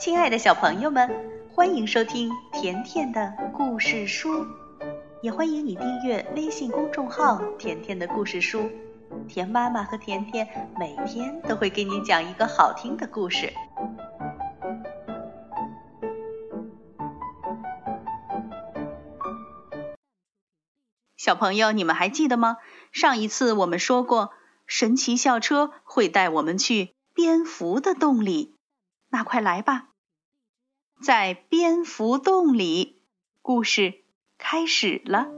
亲爱的小朋友们，欢迎收听甜甜的故事书，也欢迎你订阅微信公众号“甜甜的故事书”。甜妈妈和甜甜每天都会给你讲一个好听的故事。小朋友，你们还记得吗？上一次我们说过，神奇校车会带我们去蝙蝠的洞里。那快来吧，在蝙蝠洞里，故事开始了。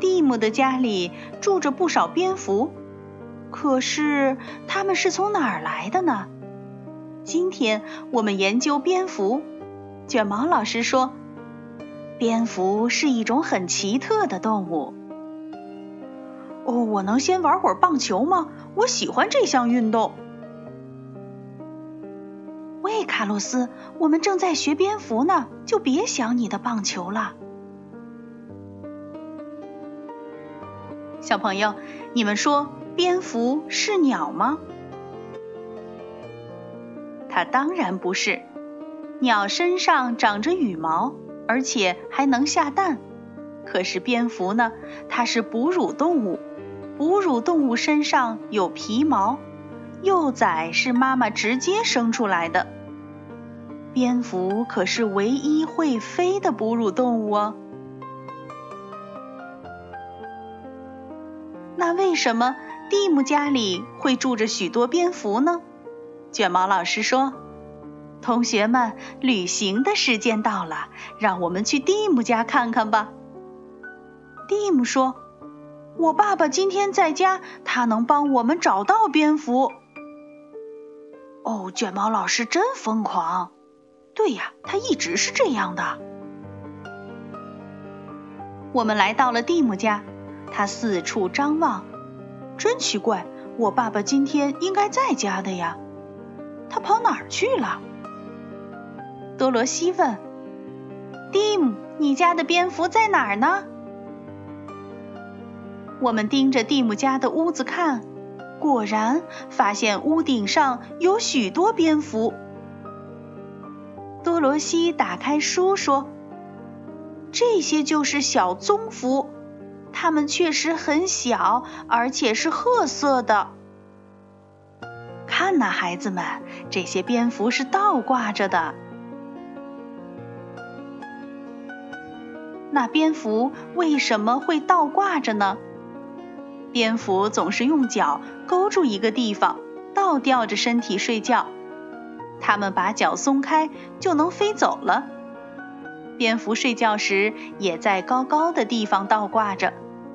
蒂姆的家里住着不少蝙蝠，可是他们是从哪儿来的呢？今天我们研究蝙蝠。卷毛老师说，蝙蝠是一种很奇特的动物。哦，我能先玩会儿棒球吗？我喜欢这项运动。喂，卡洛斯，我们正在学蝙蝠呢，就别想你的棒球了。小朋友，你们说蝙蝠是鸟吗？它当然不是。鸟身上长着羽毛，而且还能下蛋。可是蝙蝠呢？它是哺乳动物。哺乳动物身上有皮毛，幼崽是妈妈直接生出来的。蝙蝠可是唯一会飞的哺乳动物哦。那为什么蒂姆家里会住着许多蝙蝠呢？卷毛老师说：“同学们，旅行的时间到了，让我们去蒂姆家看看吧。”蒂姆说。我爸爸今天在家，他能帮我们找到蝙蝠。哦，卷毛老师真疯狂！对呀，他一直是这样的。我们来到了蒂姆家，他四处张望，真奇怪，我爸爸今天应该在家的呀，他跑哪儿去了？多罗西问：“蒂姆，你家的蝙蝠在哪儿呢？”我们盯着蒂姆家的屋子看，果然发现屋顶上有许多蝙蝠。多罗西打开书说：“这些就是小棕蝠，它们确实很小，而且是褐色的。看呐，孩子们，这些蝙蝠是倒挂着的。那蝙蝠为什么会倒挂着呢？”蝙蝠总是用脚勾住一个地方，倒吊着身体睡觉。它们把脚松开就能飞走了。蝙蝠睡觉时也在高高的地方倒挂着，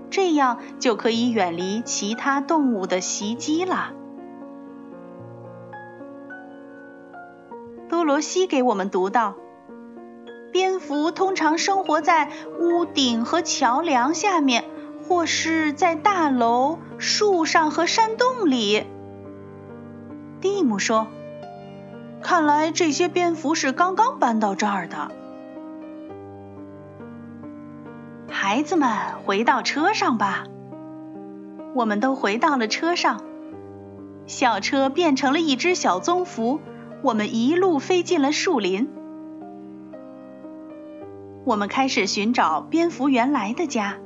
这样就可以远离其他动物的袭击了。多罗西给我们读到：蝙蝠通常生活在屋顶和桥梁下面。或是在大楼、树上和山洞里，蒂姆说：“看来这些蝙蝠是刚刚搬到这儿的。”孩子们，回到车上吧。我们都回到了车上，小车变成了一只小棕蝠，我们一路飞进了树林。我们开始寻找蝙蝠原来的家。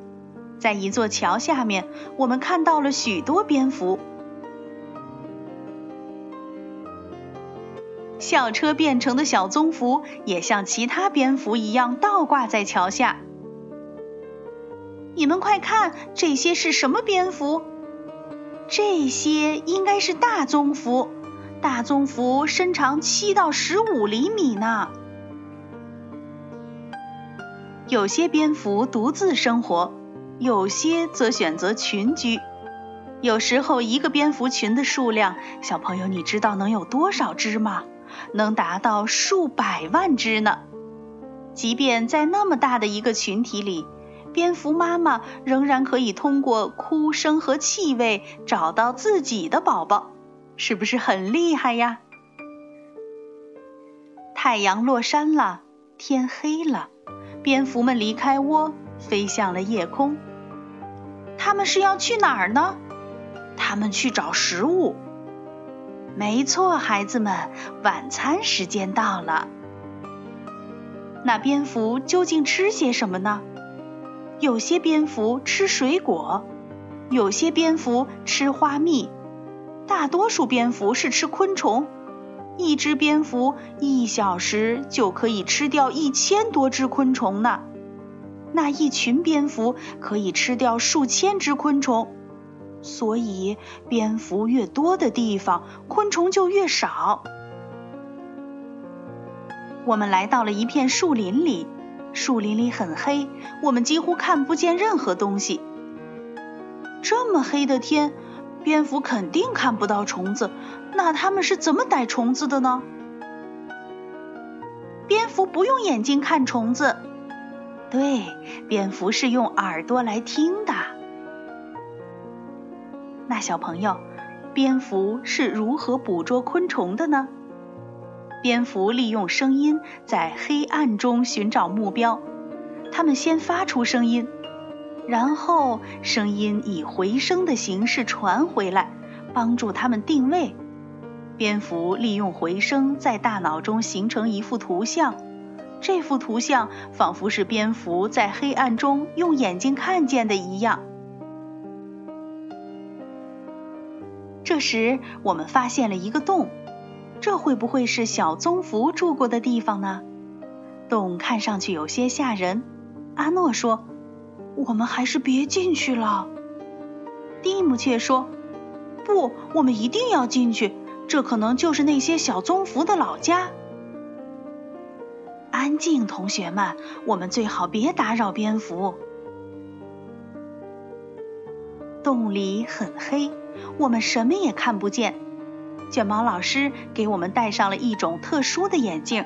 在一座桥下面，我们看到了许多蝙蝠。校车变成的小棕蝠也像其他蝙蝠一样倒挂在桥下。你们快看，这些是什么蝙蝠？这些应该是大棕蝠。大棕蝠身长七到十五厘米呢。有些蝙蝠独自生活。有些则选择群居，有时候一个蝙蝠群的数量，小朋友你知道能有多少只吗？能达到数百万只呢。即便在那么大的一个群体里，蝙蝠妈妈仍然可以通过哭声和气味找到自己的宝宝，是不是很厉害呀？太阳落山了，天黑了，蝙蝠们离开窝，飞向了夜空。他们是要去哪儿呢？他们去找食物。没错，孩子们，晚餐时间到了。那蝙蝠究竟吃些什么呢？有些蝙蝠吃水果，有些蝙蝠吃花蜜，大多数蝙蝠是吃昆虫。一只蝙蝠一小时就可以吃掉一千多只昆虫呢。那一群蝙蝠可以吃掉数千只昆虫。所以，蝙蝠越多的地方，昆虫就越少。我们来到了一片树林里，树林里很黑，我们几乎看不见任何东西。这么黑的天，蝙蝠肯定看不到虫子。那它们是怎么逮虫子的呢？蝙蝠不用眼睛看虫子，对，蝙蝠是用耳朵来听的。那小朋友，蝙蝠是如何捕捉昆虫的呢？蝙蝠利用声音在黑暗中寻找目标。它们先发出声音，然后声音以回声的形式传回来，帮助它们定位。蝙蝠利用回声在大脑中形成一幅图像，这幅图像仿佛是蝙蝠在黑暗中用眼睛看见的一样。这时，我们发现了一个洞，这会不会是小棕蝠住过的地方呢？洞看上去有些吓人。阿诺说：“我们还是别进去了。”蒂姆却说：“不，我们一定要进去，这可能就是那些小棕蝠的老家。”安静，同学们，我们最好别打扰蝙蝠。洞里很黑。我们什么也看不见。卷毛老师给我们戴上了一种特殊的眼镜，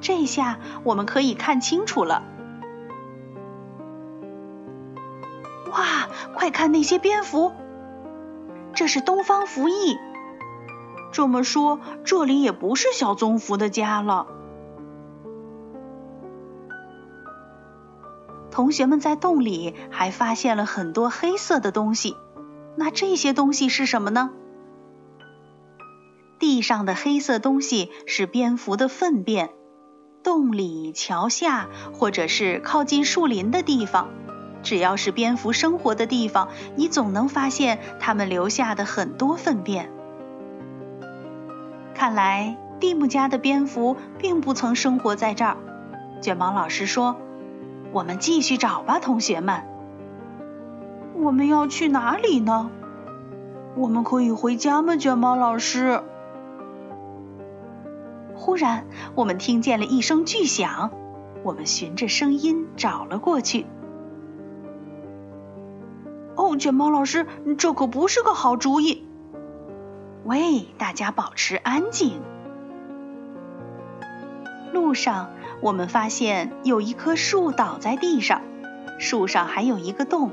这下我们可以看清楚了。哇，快看那些蝙蝠！这是东方蝠翼。这么说，这里也不是小棕蝠的家了。同学们在洞里还发现了很多黑色的东西。那这些东西是什么呢？地上的黑色东西是蝙蝠的粪便。洞里、桥下，或者是靠近树林的地方，只要是蝙蝠生活的地方，你总能发现它们留下的很多粪便。看来蒂姆家的蝙蝠并不曾生活在这儿。卷毛老师说：“我们继续找吧，同学们。”我们要去哪里呢？我们可以回家吗，卷毛老师？忽然，我们听见了一声巨响，我们循着声音找了过去。哦，卷毛老师，这可不是个好主意！喂，大家保持安静。路上，我们发现有一棵树倒在地上，树上还有一个洞。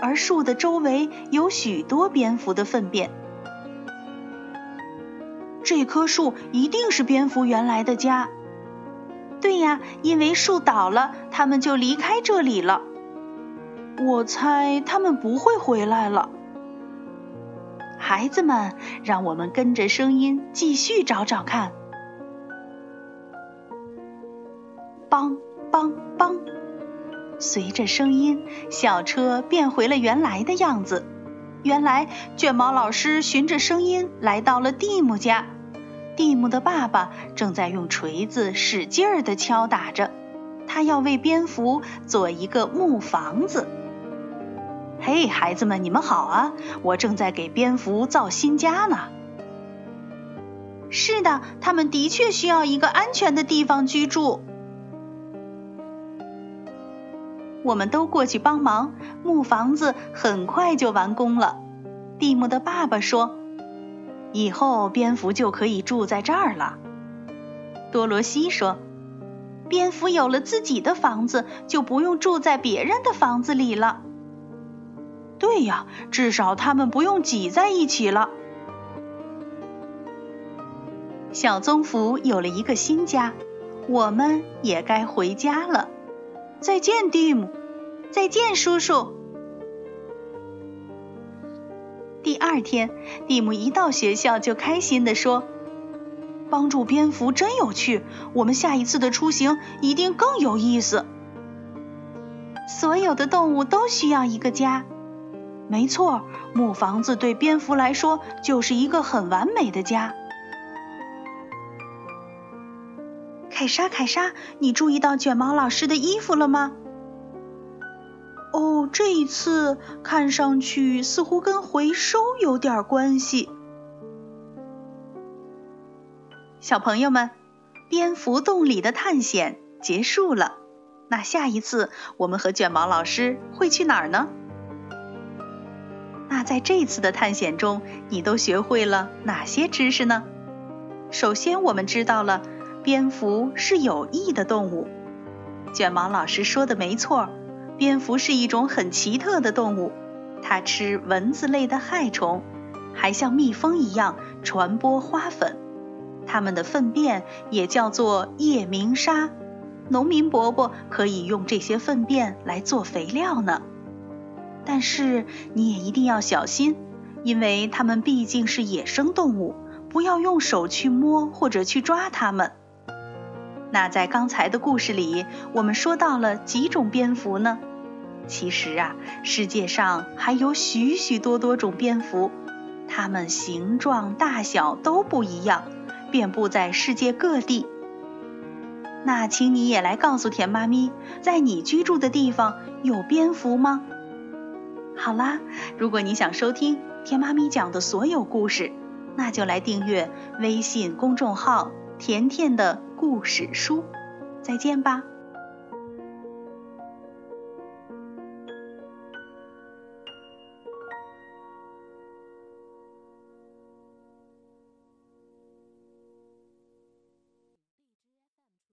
而树的周围有许多蝙蝠的粪便。这棵树一定是蝙蝠原来的家。对呀，因为树倒了，它们就离开这里了。我猜它们不会回来了。孩子们，让我们跟着声音继续找找看。梆梆梆。随着声音，小车变回了原来的样子。原来，卷毛老师循着声音来到了蒂姆家。蒂姆的爸爸正在用锤子使劲儿地敲打着，他要为蝙蝠做一个木房子。嘿，孩子们，你们好啊！我正在给蝙蝠造新家呢。是的，他们的确需要一个安全的地方居住。我们都过去帮忙，木房子很快就完工了。蒂姆的爸爸说：“以后蝙蝠就可以住在这儿了。”多罗西说：“蝙蝠有了自己的房子，就不用住在别人的房子里了。”对呀，至少他们不用挤在一起了。小棕蝠有了一个新家，我们也该回家了。再见，蒂姆。再见，叔叔。第二天，蒂姆一到学校就开心地说：“帮助蝙蝠真有趣，我们下一次的出行一定更有意思。”所有的动物都需要一个家，没错，木房子对蝙蝠来说就是一个很完美的家。凯莎，凯莎，你注意到卷毛老师的衣服了吗？哦，这一次看上去似乎跟回收有点关系。小朋友们，蝙蝠洞里的探险结束了。那下一次我们和卷毛老师会去哪儿呢？那在这次的探险中，你都学会了哪些知识呢？首先，我们知道了蝙蝠是有益的动物。卷毛老师说的没错。蝙蝠是一种很奇特的动物，它吃蚊子类的害虫，还像蜜蜂一样传播花粉。它们的粪便也叫做夜明砂，农民伯伯可以用这些粪便来做肥料呢。但是你也一定要小心，因为它们毕竟是野生动物，不要用手去摸或者去抓它们。那在刚才的故事里，我们说到了几种蝙蝠呢？其实啊，世界上还有许许多多种蝙蝠，它们形状、大小都不一样，遍布在世界各地。那请你也来告诉田妈咪，在你居住的地方有蝙蝠吗？好啦，如果你想收听田妈咪讲的所有故事，那就来订阅微信公众号“甜甜的”。故事书，再见吧。